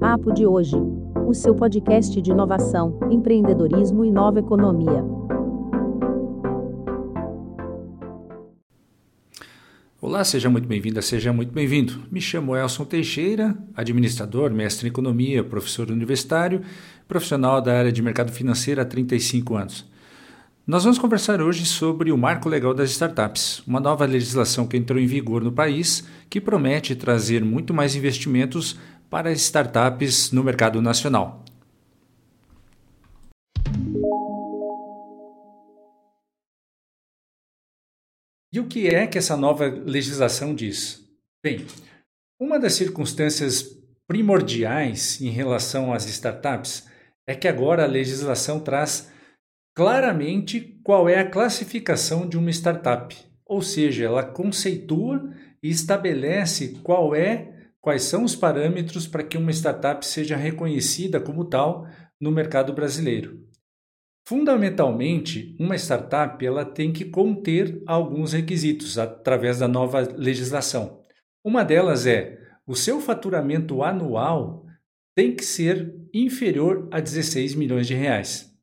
Papo de hoje. O seu podcast de inovação, empreendedorismo e nova economia. Olá, seja muito bem-vinda, seja muito bem-vindo. Me chamo Elson Teixeira, administrador, mestre em economia, professor universitário, profissional da área de mercado financeiro há 35 anos. Nós vamos conversar hoje sobre o Marco Legal das Startups, uma nova legislação que entrou em vigor no país que promete trazer muito mais investimentos para startups no mercado nacional. E o que é que essa nova legislação diz? Bem, uma das circunstâncias primordiais em relação às startups é que agora a legislação traz claramente qual é a classificação de uma startup, ou seja, ela conceitua e estabelece qual é quais são os parâmetros para que uma startup seja reconhecida como tal no mercado brasileiro. Fundamentalmente, uma startup ela tem que conter alguns requisitos através da nova legislação. Uma delas é o seu faturamento anual tem que ser inferior a 16 milhões de reais.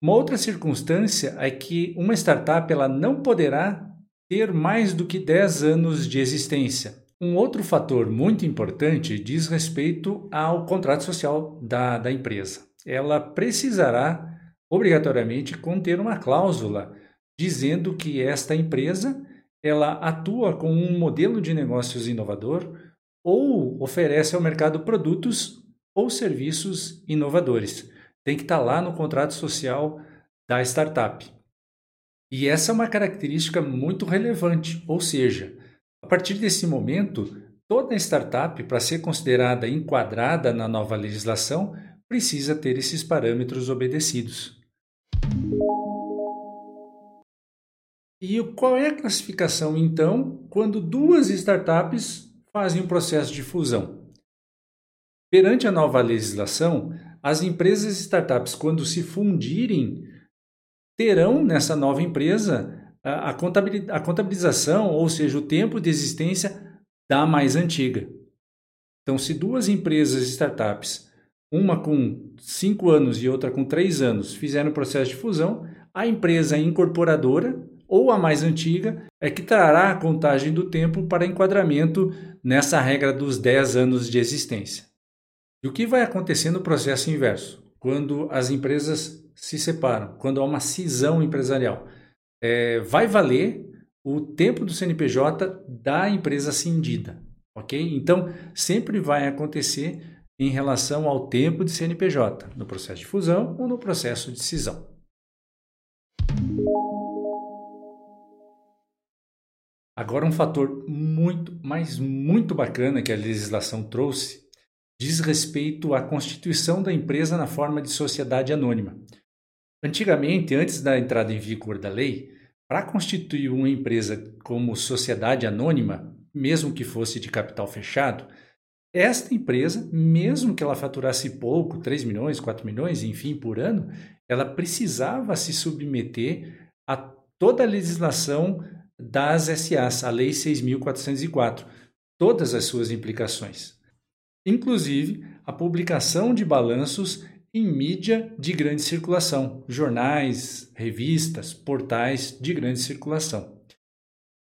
Uma outra circunstância é que uma startup ela não poderá ter mais do que 10 anos de existência. Um outro fator muito importante diz respeito ao contrato social da, da empresa. Ela precisará obrigatoriamente conter uma cláusula dizendo que esta empresa ela atua com um modelo de negócios inovador ou oferece ao mercado produtos ou serviços inovadores tem que estar lá no contrato social da startup. E essa é uma característica muito relevante, ou seja, a partir desse momento, toda startup, para ser considerada enquadrada na nova legislação, precisa ter esses parâmetros obedecidos. E qual é a classificação, então, quando duas startups fazem um processo de fusão? Perante a nova legislação, as empresas e startups, quando se fundirem, terão nessa nova empresa a contabilização, ou seja, o tempo de existência da mais antiga. Então, se duas empresas startups, uma com cinco anos e outra com três anos, fizeram o processo de fusão, a empresa incorporadora ou a mais antiga é que trará a contagem do tempo para enquadramento nessa regra dos 10 anos de existência. E o que vai acontecer no processo inverso? Quando as empresas se separam, quando há uma cisão empresarial, é, vai valer o tempo do CNPJ da empresa cindida, ok? Então, sempre vai acontecer em relação ao tempo de CNPJ, no processo de fusão ou no processo de cisão. Agora, um fator muito, mas muito bacana que a legislação trouxe diz respeito à constituição da empresa na forma de sociedade anônima. Antigamente, antes da entrada em vigor da lei, para constituir uma empresa como sociedade anônima, mesmo que fosse de capital fechado, esta empresa, mesmo que ela faturasse pouco, 3 milhões, 4 milhões, enfim, por ano, ela precisava se submeter a toda a legislação das SAs, a Lei 6.404, todas as suas implicações inclusive a publicação de balanços em mídia de grande circulação, jornais, revistas, portais de grande circulação.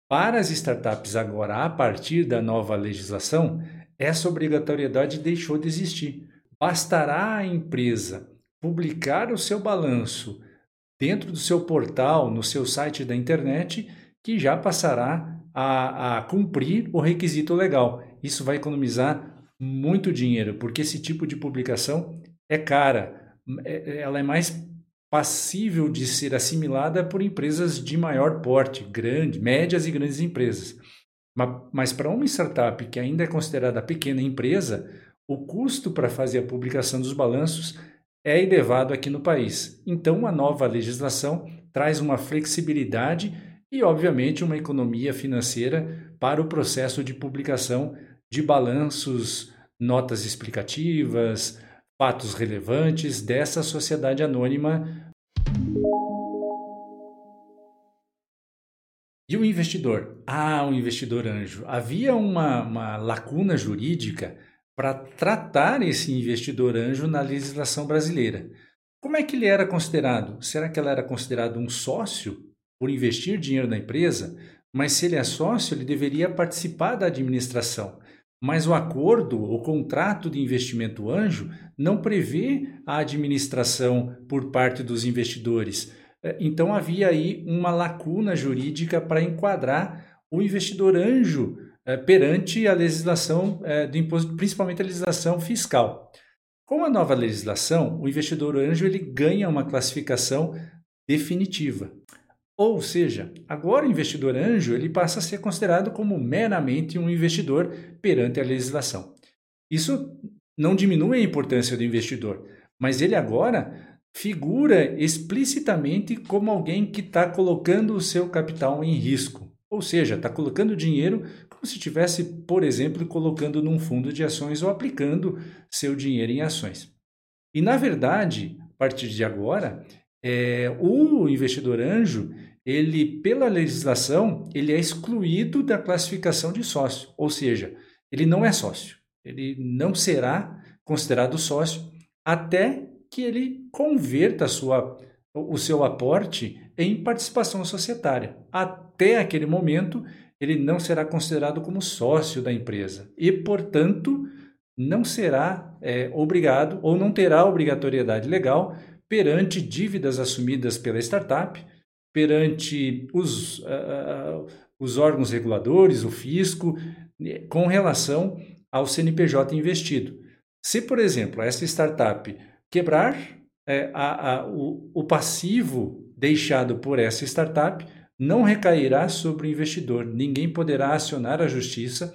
Para as startups agora, a partir da nova legislação, essa obrigatoriedade deixou de existir. Bastará a empresa publicar o seu balanço dentro do seu portal, no seu site da internet, que já passará a, a cumprir o requisito legal. Isso vai economizar muito dinheiro, porque esse tipo de publicação é cara, é, ela é mais passível de ser assimilada por empresas de maior porte, grande, médias e grandes empresas. Mas para uma startup que ainda é considerada pequena empresa, o custo para fazer a publicação dos balanços é elevado aqui no país. Então, a nova legislação traz uma flexibilidade e, obviamente, uma economia financeira para o processo de publicação de balanços, notas explicativas, fatos relevantes dessa sociedade anônima. E o investidor? Ah, o investidor anjo. Havia uma, uma lacuna jurídica para tratar esse investidor anjo na legislação brasileira. Como é que ele era considerado? Será que ele era considerado um sócio por investir dinheiro na empresa? Mas se ele é sócio, ele deveria participar da administração. Mas o acordo, o contrato de investimento anjo, não prevê a administração por parte dos investidores. É, então havia aí uma lacuna jurídica para enquadrar o investidor anjo é, perante a legislação é, do imposto, principalmente a legislação fiscal. Com a nova legislação, o investidor anjo ele ganha uma classificação definitiva. Ou seja, agora o investidor anjo ele passa a ser considerado como meramente um investidor perante a legislação. Isso não diminui a importância do investidor, mas ele agora figura explicitamente como alguém que está colocando o seu capital em risco. Ou seja, está colocando dinheiro como se estivesse, por exemplo, colocando num fundo de ações ou aplicando seu dinheiro em ações. E, na verdade, a partir de agora, é, o investidor anjo, ele, pela legislação, ele é excluído da classificação de sócio, ou seja, ele não é sócio, ele não será considerado sócio até que ele converta sua, o seu aporte em participação societária. Até aquele momento, ele não será considerado como sócio da empresa e, portanto, não será é, obrigado ou não terá obrigatoriedade legal perante dívidas assumidas pela startup, perante os, uh, os órgãos reguladores, o fisco, com relação ao CNPJ investido. Se, por exemplo, essa startup quebrar, é, a, a, o, o passivo deixado por essa startup não recairá sobre o investidor. Ninguém poderá acionar a justiça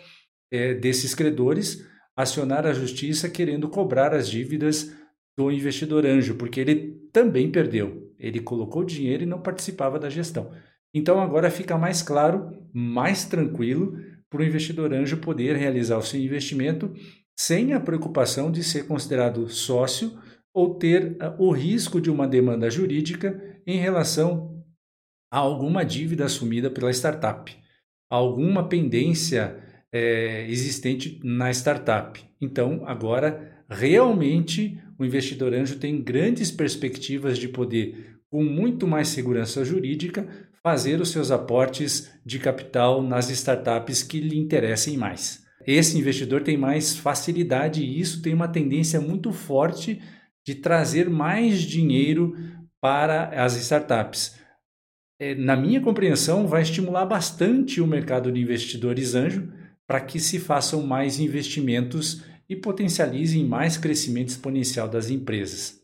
é, desses credores, acionar a justiça querendo cobrar as dívidas do investidor anjo, porque ele também perdeu. Ele colocou dinheiro e não participava da gestão. Então agora fica mais claro, mais tranquilo para o investidor anjo poder realizar o seu investimento sem a preocupação de ser considerado sócio ou ter ah, o risco de uma demanda jurídica em relação a alguma dívida assumida pela startup, alguma pendência é, existente na startup. Então, agora, realmente, o investidor anjo tem grandes perspectivas de poder, com muito mais segurança jurídica, fazer os seus aportes de capital nas startups que lhe interessem mais. Esse investidor tem mais facilidade e isso tem uma tendência muito forte de trazer mais dinheiro para as startups. É, na minha compreensão, vai estimular bastante o mercado de investidores anjo para que se façam mais investimentos e potencializem mais crescimento exponencial das empresas.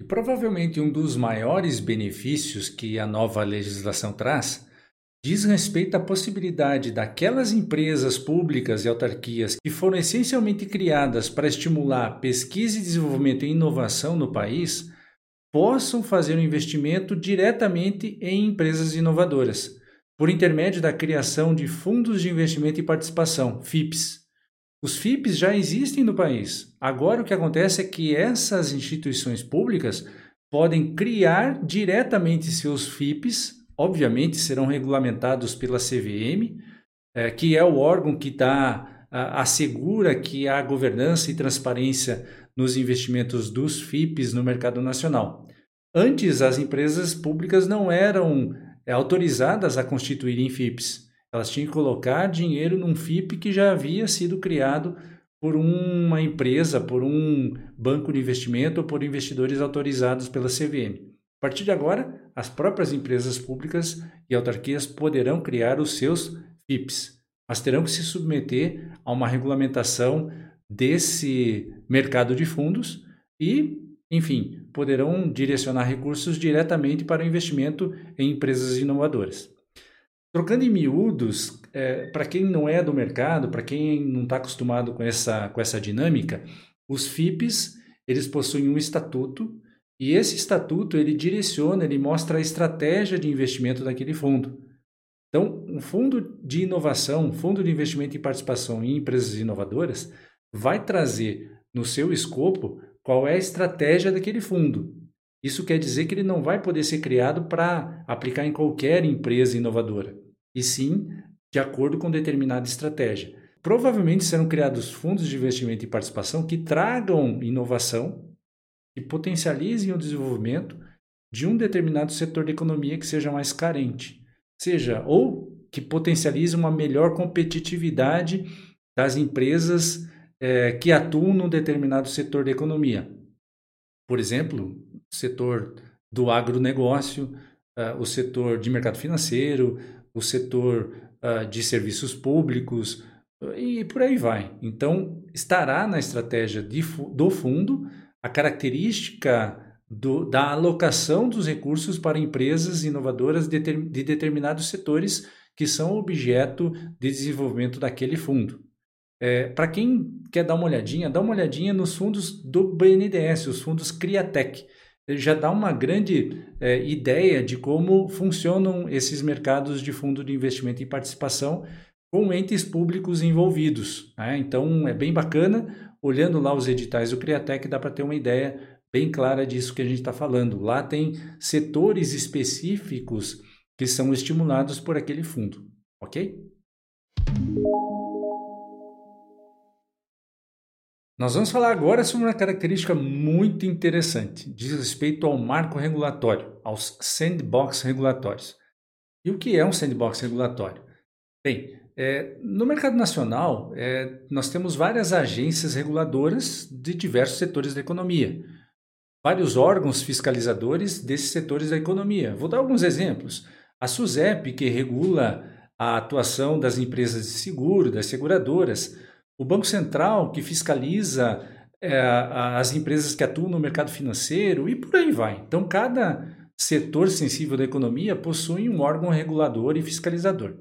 E provavelmente um dos maiores benefícios que a nova legislação traz diz respeito à possibilidade daquelas empresas públicas e autarquias que foram essencialmente criadas para estimular pesquisa e desenvolvimento e inovação no país possam fazer um investimento diretamente em empresas inovadoras, por intermédio da criação de fundos de investimento e participação, FIPs. Os FIPs já existem no país. Agora o que acontece é que essas instituições públicas podem criar diretamente seus FIPs obviamente serão regulamentados pela CVM, é, que é o órgão que dá, assegura que há governança e transparência nos investimentos dos FIPs no mercado nacional. Antes, as empresas públicas não eram autorizadas a constituírem FIPs. Elas tinham que colocar dinheiro num FIP que já havia sido criado por uma empresa, por um banco de investimento ou por investidores autorizados pela CVM. A partir de agora, as próprias empresas públicas e autarquias poderão criar os seus FIPs, mas terão que se submeter a uma regulamentação desse mercado de fundos e, enfim, poderão direcionar recursos diretamente para o investimento em empresas inovadoras. Trocando em miúdos, é, para quem não é do mercado, para quem não está acostumado com essa, com essa dinâmica, os FIPs eles possuem um estatuto e esse estatuto ele direciona, ele mostra a estratégia de investimento daquele fundo. Então, um fundo de inovação, um fundo de investimento e participação em empresas inovadoras, vai trazer no seu escopo qual é a estratégia daquele fundo. Isso quer dizer que ele não vai poder ser criado para aplicar em qualquer empresa inovadora, e sim de acordo com determinada estratégia. Provavelmente serão criados fundos de investimento e participação que tragam inovação e potencializem o desenvolvimento de um determinado setor da economia que seja mais carente, seja ou que potencialize uma melhor competitividade das empresas é, que atuam num determinado setor da economia. Por exemplo, o setor do agronegócio, uh, o setor de mercado financeiro, o setor uh, de serviços públicos e por aí vai. Então, estará na estratégia de, do fundo a característica do, da alocação dos recursos para empresas inovadoras de, de determinados setores que são objeto de desenvolvimento daquele fundo. É, para quem quer dar uma olhadinha, dá uma olhadinha nos fundos do BNDES, os fundos Criatec. Ele já dá uma grande é, ideia de como funcionam esses mercados de fundo de investimento e participação com entes públicos envolvidos. Né? Então é bem bacana, olhando lá os editais do Criatec, dá para ter uma ideia bem clara disso que a gente está falando. Lá tem setores específicos que são estimulados por aquele fundo, ok? Nós vamos falar agora sobre uma característica muito interessante, diz respeito ao marco regulatório, aos sandbox regulatórios. E o que é um sandbox regulatório? Bem, é, no mercado nacional, é, nós temos várias agências reguladoras de diversos setores da economia, vários órgãos fiscalizadores desses setores da economia. Vou dar alguns exemplos. A SUSEP, que regula a atuação das empresas de seguro, das seguradoras, o Banco Central, que fiscaliza é, as empresas que atuam no mercado financeiro e por aí vai. Então, cada setor sensível da economia possui um órgão regulador e fiscalizador.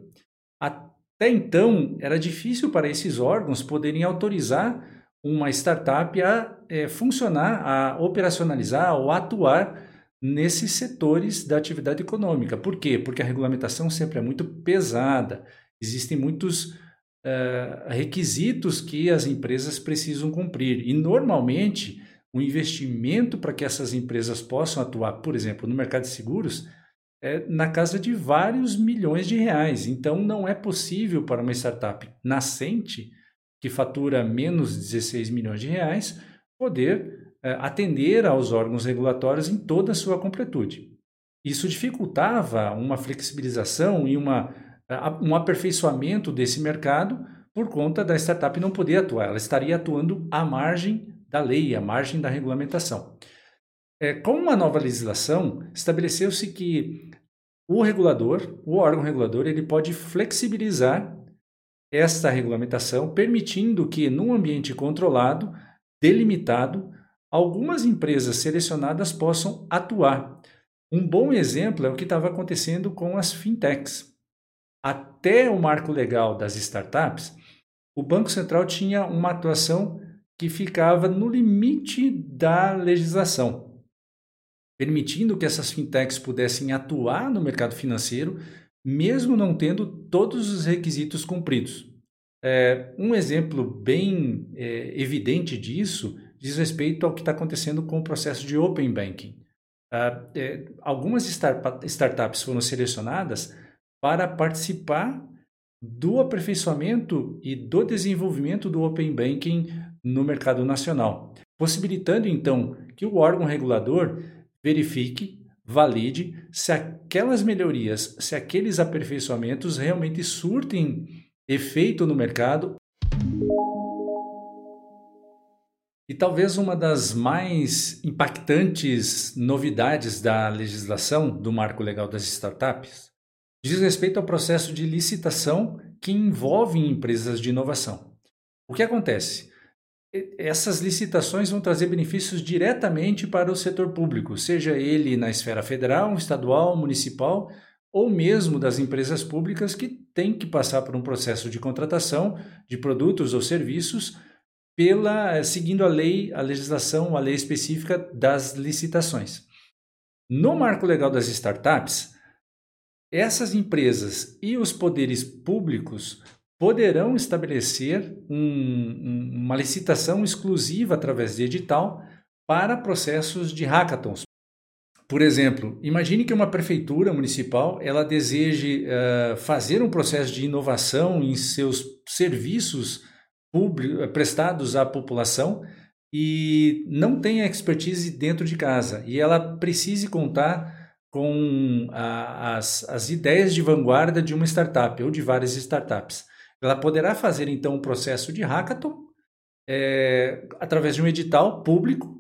Até então, era difícil para esses órgãos poderem autorizar uma startup a é, funcionar, a operacionalizar ou atuar nesses setores da atividade econômica. Por quê? Porque a regulamentação sempre é muito pesada, existem muitos uh, requisitos que as empresas precisam cumprir. E, normalmente, o investimento para que essas empresas possam atuar, por exemplo, no mercado de seguros, é na casa de vários milhões de reais. Então, não é possível para uma startup nascente, que fatura menos de 16 milhões de reais, poder uh, atender aos órgãos regulatórios em toda a sua completude. Isso dificultava uma flexibilização e uma um aperfeiçoamento desse mercado por conta da startup não poder atuar. Ela estaria atuando à margem da lei, à margem da regulamentação. É, com a nova legislação, estabeleceu-se que o regulador, o órgão regulador, ele pode flexibilizar esta regulamentação, permitindo que, num ambiente controlado, delimitado, algumas empresas selecionadas possam atuar. Um bom exemplo é o que estava acontecendo com as fintechs até o marco legal das startups, o Banco Central tinha uma atuação que ficava no limite da legislação, permitindo que essas fintechs pudessem atuar no mercado financeiro, mesmo não tendo todos os requisitos cumpridos. É, um exemplo bem é, evidente disso diz respeito ao que está acontecendo com o processo de Open Banking. Ah, é, algumas startups foram selecionadas para participar do aperfeiçoamento e do desenvolvimento do Open Banking no mercado nacional, possibilitando então que o órgão regulador verifique, valide se aquelas melhorias, se aqueles aperfeiçoamentos realmente surtem efeito no mercado. E talvez uma das mais impactantes novidades da legislação do marco legal das startups diz respeito ao processo de licitação que envolve empresas de inovação. O que acontece? Essas licitações vão trazer benefícios diretamente para o setor público, seja ele na esfera federal, estadual, municipal ou mesmo das empresas públicas que têm que passar por um processo de contratação de produtos ou serviços pela seguindo a lei, a legislação, a lei específica das licitações. No marco legal das startups, essas empresas e os poderes públicos poderão estabelecer um, uma licitação exclusiva através de edital para processos de hackathons, Por exemplo, imagine que uma prefeitura municipal ela deseje uh, fazer um processo de inovação em seus serviços prestados à população e não tem expertise dentro de casa. E ela precise contar com a, as, as ideias de vanguarda de uma startup ou de várias startups. Ela poderá fazer então um processo de hackathon é, através de um edital público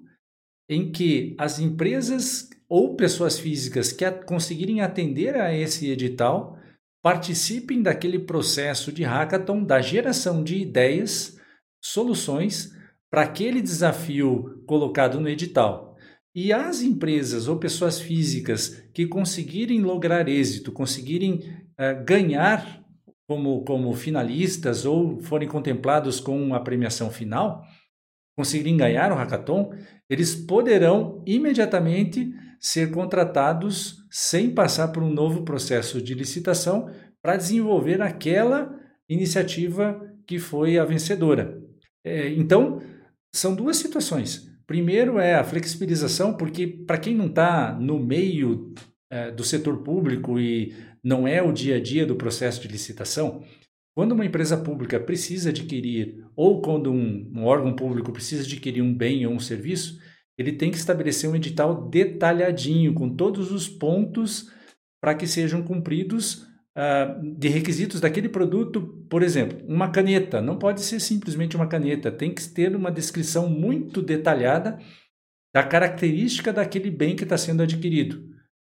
em que as empresas ou pessoas físicas que conseguirem atender a esse edital participem daquele processo de hackathon da geração de ideias, soluções para aquele desafio colocado no edital. E as empresas ou pessoas físicas que conseguirem lograr êxito, conseguirem uh, ganhar como, como finalistas ou forem contemplados com a premiação final, conseguirem ganhar o hackathon, eles poderão imediatamente ser contratados sem passar por um novo processo de licitação para desenvolver aquela iniciativa que foi a vencedora. É, então, são duas situações. Primeiro é a flexibilização, porque para quem não está no meio é, do setor público e não é o dia a dia do processo de licitação, quando uma empresa pública precisa adquirir, ou quando um, um órgão público precisa adquirir um bem ou um serviço, ele tem que estabelecer um edital detalhadinho, com todos os pontos para que sejam cumpridos uh, de requisitos daquele produto. Por exemplo, uma caneta. Não pode ser simplesmente uma caneta, tem que ter uma descrição muito detalhada da característica daquele bem que está sendo adquirido.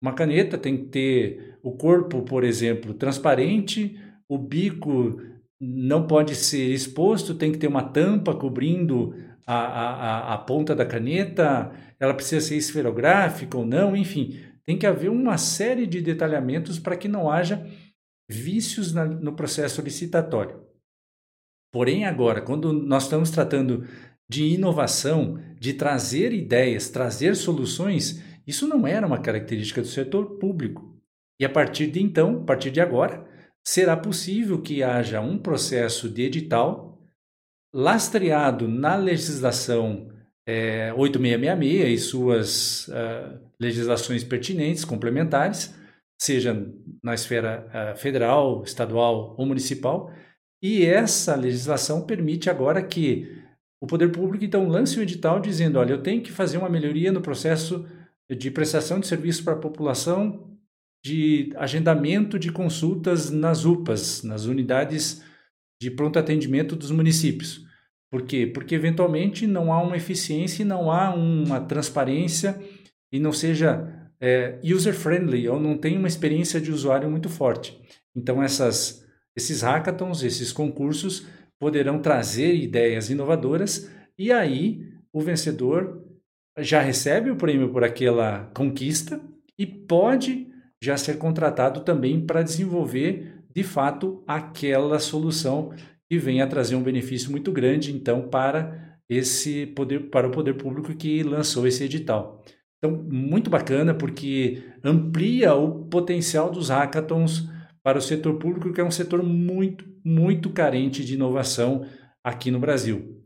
Uma caneta tem que ter o corpo, por exemplo, transparente, o bico não pode ser exposto, tem que ter uma tampa cobrindo a, a, a ponta da caneta, ela precisa ser esferográfica ou não, enfim, tem que haver uma série de detalhamentos para que não haja vícios na, no processo licitatório. Porém, agora, quando nós estamos tratando de inovação, de trazer ideias, trazer soluções, isso não era uma característica do setor público. E a partir de então, a partir de agora, será possível que haja um processo de edital lastreado na legislação é, 8666 e suas uh, legislações pertinentes, complementares, seja na esfera uh, federal, estadual ou municipal, e essa legislação permite agora que o poder público então lance um edital dizendo, olha, eu tenho que fazer uma melhoria no processo de prestação de serviço para a população de agendamento de consultas nas UPAs, nas unidades de pronto atendimento dos municípios. Por quê? Porque eventualmente não há uma eficiência e não há uma transparência e não seja é, user-friendly ou não tem uma experiência de usuário muito forte. Então, essas, esses hackathons, esses concursos poderão trazer ideias inovadoras e aí o vencedor já recebe o prêmio por aquela conquista e pode já ser contratado também para desenvolver de fato aquela solução que venha a trazer um benefício muito grande, então, para esse poder, para o poder público que lançou esse edital. Então, muito bacana, porque amplia o potencial dos hackathons para o setor público, que é um setor muito, muito carente de inovação aqui no Brasil.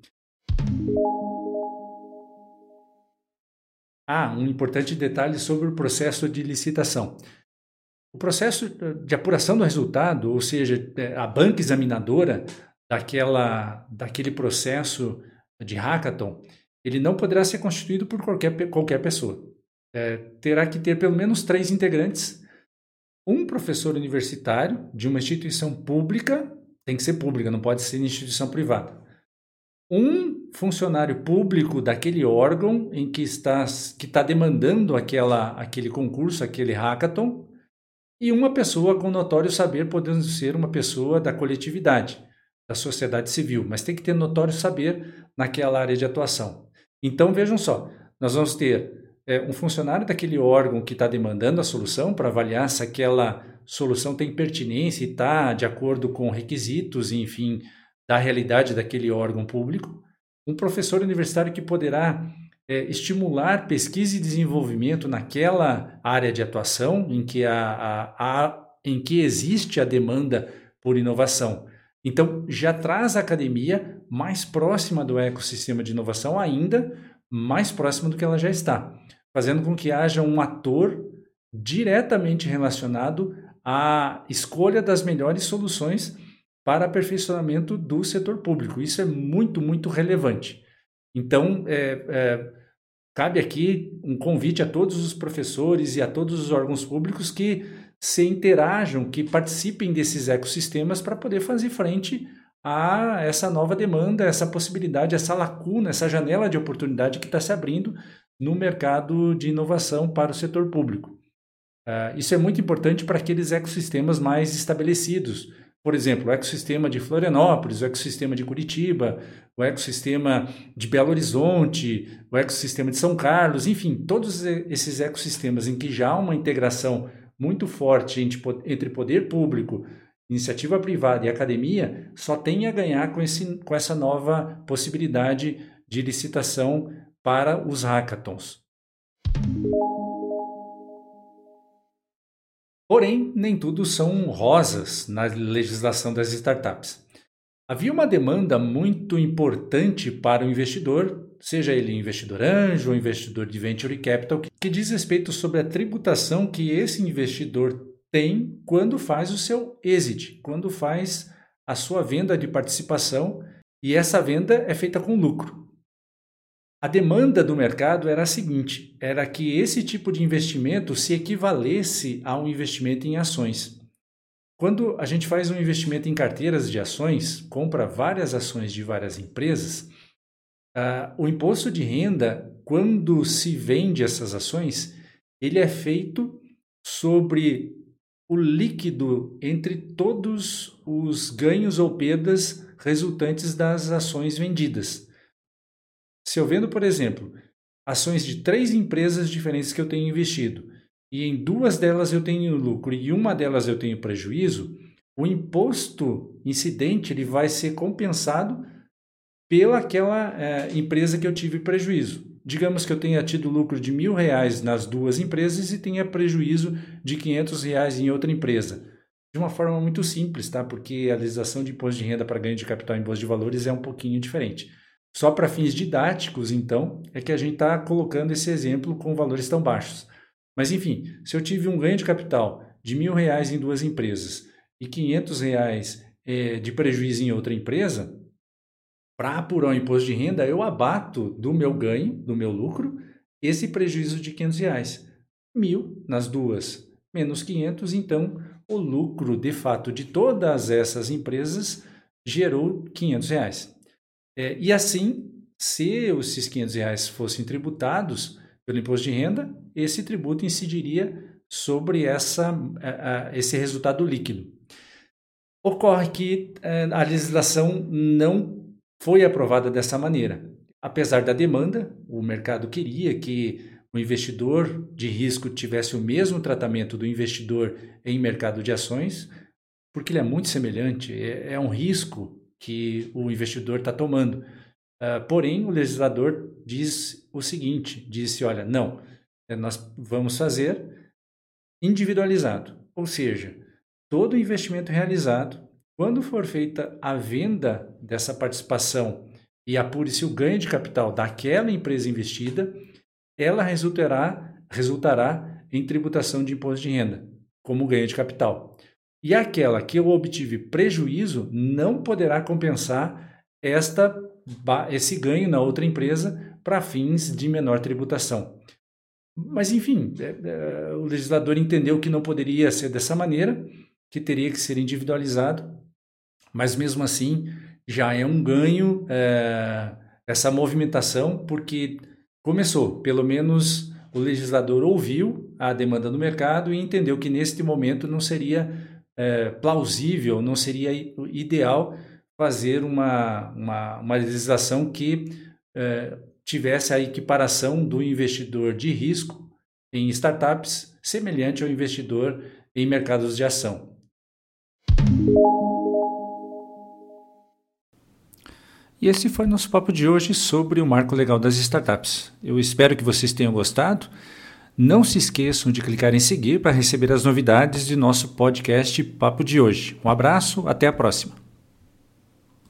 Ah, um importante detalhe sobre o processo de licitação. O processo de apuração do resultado, ou seja, é, a banca examinadora, daquela, daquele processo de hackathon, ele não poderá ser constituído por qualquer, qualquer pessoa. É, terá que ter pelo menos três integrantes, um professor universitário de uma instituição pública, tem que ser pública, não pode ser instituição privada, um funcionário público daquele órgão em que está, que está demandando aquela, aquele concurso, aquele hackathon, e uma pessoa com notório saber, podendo ser uma pessoa da coletividade da sociedade civil, mas tem que ter notório saber naquela área de atuação. Então, vejam só, nós vamos ter é, um funcionário daquele órgão que está demandando a solução para avaliar se aquela solução tem pertinência e está de acordo com requisitos, enfim, da realidade daquele órgão público. Um professor universitário que poderá é, estimular pesquisa e desenvolvimento naquela área de atuação em que, a, a, a, em que existe a demanda por inovação. Então, já traz a academia mais próxima do ecossistema de inovação, ainda mais próxima do que ela já está. fazendo com que haja um ator diretamente relacionado à escolha das melhores soluções para aperfeiçoamento do setor público. Isso é muito, muito relevante. Então, é, é, cabe aqui um convite a todos os professores e a todos os órgãos públicos que se interajam, que participem desses ecossistemas para poder fazer frente a essa nova demanda, essa possibilidade, essa lacuna, essa janela de oportunidade que está se abrindo no mercado de inovação para o setor público. Uh, isso é muito importante para aqueles ecossistemas mais estabelecidos. Por exemplo, o ecossistema de Florianópolis, o ecossistema de Curitiba, o ecossistema de Belo Horizonte, o ecossistema de São Carlos, enfim, todos esses ecossistemas em que já há uma integração muito forte entre poder público, iniciativa privada e academia, só tem a ganhar com, esse, com essa nova possibilidade de licitação para os hackathons. Porém, nem tudo são rosas na legislação das startups. Havia uma demanda muito importante para o investidor, seja ele investidor anjo ou investidor de venture capital, que diz respeito sobre a tributação que esse investidor tem quando faz o seu exit, quando faz a sua venda de participação e essa venda é feita com lucro. A demanda do mercado era a seguinte: era que esse tipo de investimento se equivalesse a um investimento em ações. Quando a gente faz um investimento em carteiras de ações, compra várias ações de várias empresas, uh, o imposto de renda, quando se vende essas ações, ele é feito sobre o líquido entre todos os ganhos ou perdas resultantes das ações vendidas. Se eu vendo, por exemplo, ações de três empresas diferentes que eu tenho investido, e em duas delas eu tenho lucro e uma delas eu tenho prejuízo, o imposto incidente ele vai ser compensado pelaquela é, empresa que eu tive prejuízo. Digamos que eu tenha tido lucro de mil reais nas duas empresas e tenha prejuízo de 500 reais em outra empresa. De uma forma muito simples, tá? Porque a legislação de imposto de renda para ganho de capital em bolsa de valores é um pouquinho diferente. Só para fins didáticos, então, é que a gente está colocando esse exemplo com valores tão baixos. Mas, enfim, se eu tive um ganho de capital de mil reais em duas empresas e 500 reais é, de prejuízo em outra empresa, para apurar o imposto de renda, eu abato do meu ganho, do meu lucro, esse prejuízo de 500 reais. Mil nas duas, menos 500, então o lucro de fato de todas essas empresas gerou 500 reais. É, e assim, se esses 500 reais fossem tributados pelo imposto de renda, esse tributo incidiria sobre essa, esse resultado líquido. Ocorre que é, a legislação não foi aprovada dessa maneira. Apesar da demanda, o mercado queria que o investidor de risco tivesse o mesmo tratamento do investidor em mercado de ações, porque ele é muito semelhante, é, é um risco que o investidor está tomando. Uh, porém, o legislador diz o seguinte: disse, olha, não, eh, nós vamos fazer individualizado, ou seja, todo investimento realizado, quando for feita a venda dessa participação e apure-se o ganho de capital daquela empresa investida, ela resultará, resultará em tributação de imposto de renda, como ganho de capital. E aquela que eu obtive prejuízo não poderá compensar esta, esse ganho na outra empresa para fins de menor tributação. Mas, enfim, é, é, o legislador entendeu que não poderia ser dessa maneira, que teria que ser individualizado, mas mesmo assim já é um ganho é, essa movimentação, porque começou, pelo menos o legislador ouviu a demanda do mercado e entendeu que neste momento não seria é, plausível, não seria ideal fazer uma, uma, uma legislação que é, tivesse a equiparação do investidor de risco em startups semelhante ao investidor em mercados de ação. E esse foi nosso papo de hoje sobre o marco legal das startups. Eu espero que vocês tenham gostado. Não se esqueçam de clicar em seguir para receber as novidades de nosso podcast Papo de hoje. Um abraço, até a próxima.